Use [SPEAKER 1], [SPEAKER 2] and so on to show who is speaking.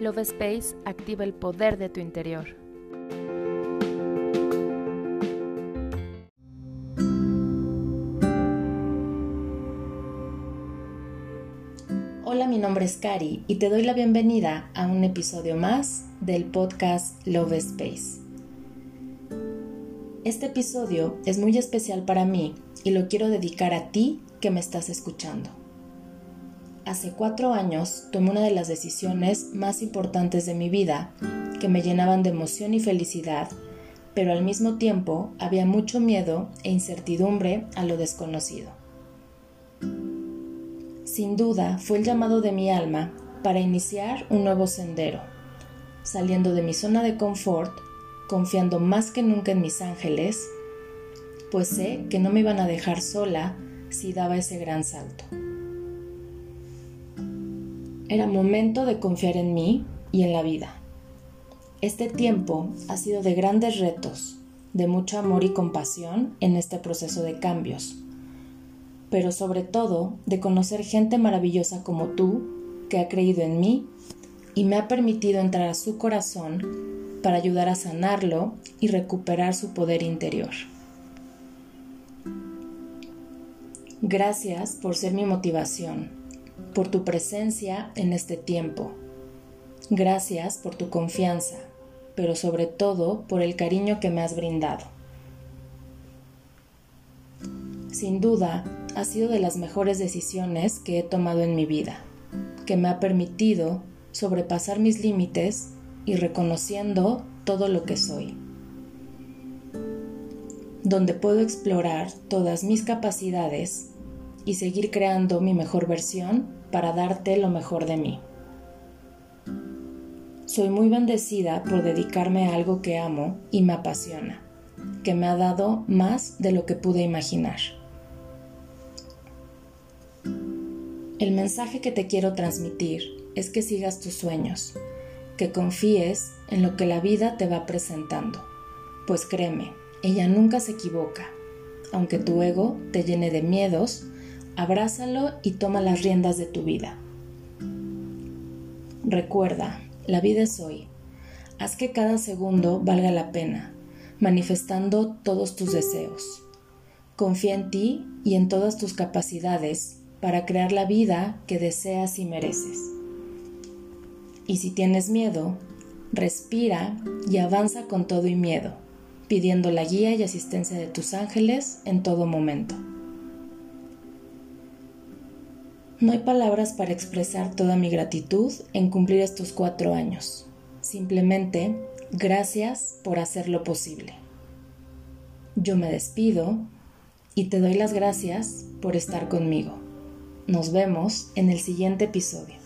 [SPEAKER 1] Love Space activa el poder de tu interior.
[SPEAKER 2] Hola, mi nombre es Cari y te doy la bienvenida a un episodio más del podcast Love Space. Este episodio es muy especial para mí y lo quiero dedicar a ti que me estás escuchando. Hace cuatro años tomé una de las decisiones más importantes de mi vida que me llenaban de emoción y felicidad, pero al mismo tiempo había mucho miedo e incertidumbre a lo desconocido. Sin duda fue el llamado de mi alma para iniciar un nuevo sendero, saliendo de mi zona de confort, confiando más que nunca en mis ángeles, pues sé que no me iban a dejar sola si daba ese gran salto. Era momento de confiar en mí y en la vida. Este tiempo ha sido de grandes retos, de mucho amor y compasión en este proceso de cambios, pero sobre todo de conocer gente maravillosa como tú que ha creído en mí y me ha permitido entrar a su corazón para ayudar a sanarlo y recuperar su poder interior. Gracias por ser mi motivación por tu presencia en este tiempo. Gracias por tu confianza, pero sobre todo por el cariño que me has brindado. Sin duda, ha sido de las mejores decisiones que he tomado en mi vida, que me ha permitido sobrepasar mis límites y reconociendo todo lo que soy, donde puedo explorar todas mis capacidades y seguir creando mi mejor versión para darte lo mejor de mí. Soy muy bendecida por dedicarme a algo que amo y me apasiona, que me ha dado más de lo que pude imaginar. El mensaje que te quiero transmitir es que sigas tus sueños, que confíes en lo que la vida te va presentando, pues créeme, ella nunca se equivoca, aunque tu ego te llene de miedos abrázalo y toma las riendas de tu vida. Recuerda, la vida es hoy. Haz que cada segundo valga la pena, manifestando todos tus deseos. Confía en ti y en todas tus capacidades para crear la vida que deseas y mereces. Y si tienes miedo, respira y avanza con todo y miedo, pidiendo la guía y asistencia de tus ángeles en todo momento. No hay palabras para expresar toda mi gratitud en cumplir estos cuatro años. Simplemente, gracias por hacerlo posible. Yo me despido y te doy las gracias por estar conmigo. Nos vemos en el siguiente episodio.